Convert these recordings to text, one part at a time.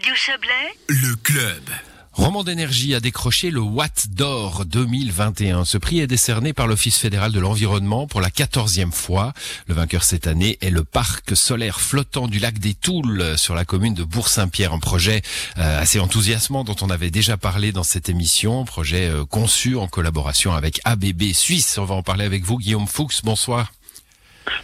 Radio Chablais, Le club. Roman d'énergie a décroché le Watt d'or 2021. Ce prix est décerné par l'Office fédéral de l'environnement pour la quatorzième fois. Le vainqueur cette année est le parc solaire flottant du lac des Toules sur la commune de Bourg-Saint-Pierre. Un projet euh, assez enthousiasmant dont on avait déjà parlé dans cette émission. Projet euh, conçu en collaboration avec ABB Suisse. On va en parler avec vous, Guillaume Fuchs. Bonsoir.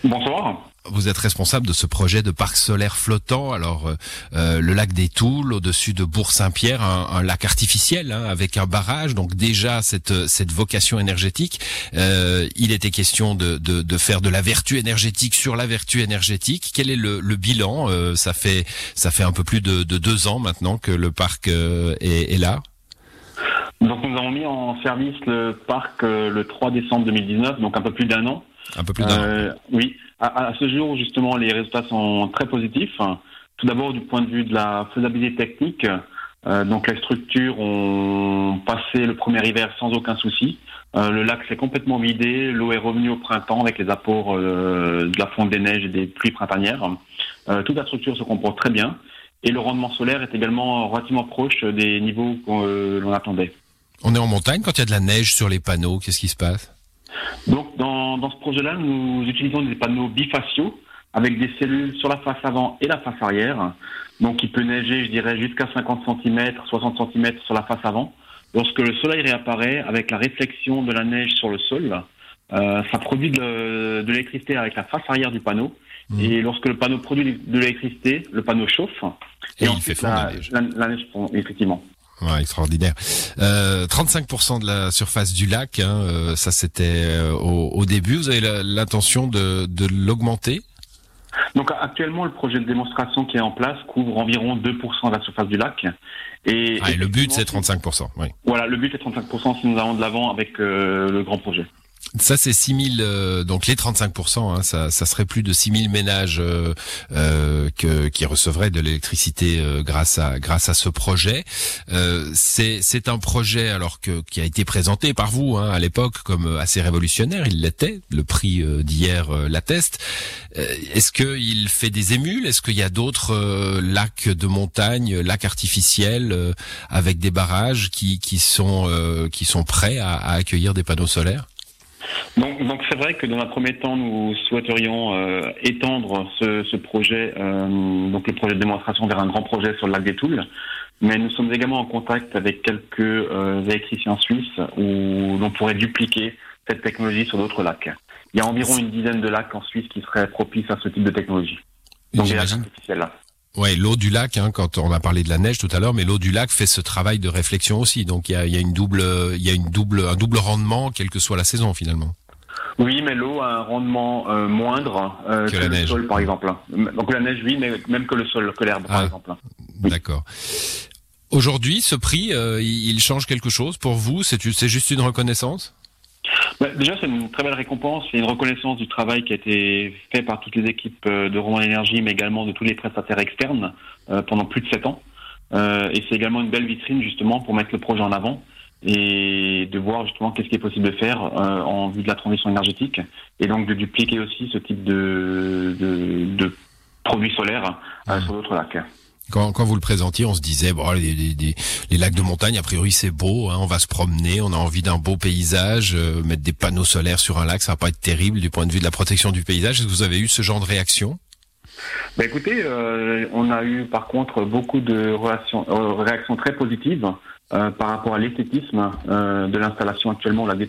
Bonsoir. Vous êtes responsable de ce projet de parc solaire flottant. Alors, euh, euh, le lac des Toules, au-dessus de Bourg-Saint-Pierre, un, un lac artificiel hein, avec un barrage. Donc déjà cette cette vocation énergétique. Euh, il était question de, de, de faire de la vertu énergétique sur la vertu énergétique. Quel est le, le bilan Euh, Ça fait ça fait un peu plus de, de deux ans maintenant que le parc euh, est, est là? Donc nous avons mis en service le parc euh, le 3 décembre 2019, donc un peu plus d'un an. Un peu plus d'un. Euh, oui. À, à ce jour, justement, les résultats sont très positifs. Tout d'abord, du point de vue de la faisabilité technique, euh, donc les structures ont passé le premier hiver sans aucun souci. Euh, le lac s'est complètement vidé, l'eau est revenue au printemps avec les apports euh, de la fonte des neiges et des pluies printanières. Toute la structure se comporte très bien et le rendement solaire est également relativement proche des niveaux qu'on l'on attendait. On est en montagne quand il y a de la neige sur les panneaux. Qu'est-ce qui se passe? Donc, dans, dans ce projet-là, nous utilisons des panneaux bifaciaux avec des cellules sur la face avant et la face arrière. Donc, il peut neiger, je dirais, jusqu'à 50 cm, 60 cm sur la face avant. Lorsque le soleil réapparaît, avec la réflexion de la neige sur le sol, euh, ça produit de, de l'électricité avec la face arrière du panneau. Mhm. Et lorsque le panneau produit de l'électricité, le panneau chauffe. Et il ensuite, fait fondre la la, neige. la, la neige fond, effectivement. Ouais, extraordinaire. Euh, 35% de la surface du lac, hein, euh, ça c'était euh, au, au début. Vous avez l'intention de, de l'augmenter? Donc actuellement, le projet de démonstration qui est en place couvre environ 2% de la surface du lac. Et, ah, et Le but c'est effectivement, 35%. Oui. Voilà, le but est 35% si nous allons de l'avant avec euh, le grand projet. Ça c'est 6000, euh, donc les 35%, hein, ça, ça serait plus de 6000 ménages euh, euh, que, qui recevraient de l'électricité euh, grâce à grâce à ce projet. Euh, c'est un projet alors que qui a été présenté par vous hein, à l'époque comme assez révolutionnaire. Il l'était. Le prix d'hier l'atteste. Est-ce qu'il fait des émules? Est-ce qu'il y a d'autres lacs de montagne, lacs artificiels avec des barrages qui qui sont qui sont prêts à, à accueillir des panneaux solaires? Donc donc c'est vrai que dans un premier temps, nous souhaiterions euh, étendre ce, ce projet, euh, donc le projet de démonstration vers un grand projet sur le lac des Toules. Mais nous sommes également en contact avec quelques euh, électriciens suisses où l'on pourrait dupliquer cette technologie sur d'autres lacs. Il y a environ une dizaine de lacs en Suisse qui seraient propices à ce type de technologie. Donc des lacs artificiels. Ouais, l'eau du lac, hein, quand on a parlé de la neige tout à l'heure, mais l'eau du lac fait ce travail de réflexion aussi. Donc il y a, il y a une double, il y a une double, un double rendement, quelle que soit la saison finalement. Oui, mais l'eau a un rendement euh, moindre euh, Que que, la le neige. sol, par exemple. Donc la neige, oui, mais même que le sol, que l'herbe, par Ah. exemple. D'accord. Aujourd'hui, ce prix, euh, il change quelque chose pour vous? C'est juste une reconnaissance? Bah, déjà, c'est une très belle récompense. C'est une reconnaissance du travail qui a été fait par toutes les équipes euh, de Roman Énergie, mais également de tous les prestataires externes euh, pendant plus de sept ans. Euh, et c'est également une belle vitrine, justement, pour mettre le projet en avant et de voir justement qu'est-ce qui est possible de faire euh, en vue de la transition énergétique et donc de dupliquer aussi ce type de, de, de produits solaires euh, Mhm. sur d'autres lacs. Quand, quand vous le présentiez, on se disait, bon, les, les- les- lacs de montagne, a priori, c'est beau, hein, on va se promener, on a envie d'un beau paysage, euh, mettre des panneaux solaires sur un lac, ça va pas être terrible du point de vue de la protection du paysage. Est-ce que vous avez eu ce genre de réaction? Bah écoutez, euh, on a eu par contre beaucoup de relations, euh, réactions très positives euh, par rapport à l'esthétisme euh, de l'installation actuellement au lac des.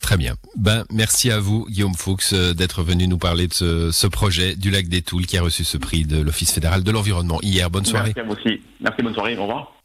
Très bien. Ben, merci à vous, Guillaume Fuchs, euh, d'être venu nous parler de ce, projet du lac des Toules qui a reçu ce prix de l'Office fédéral de l'environnement hier. Bonne soirée. Merci à vous aussi. Merci, bonne soirée. Au revoir.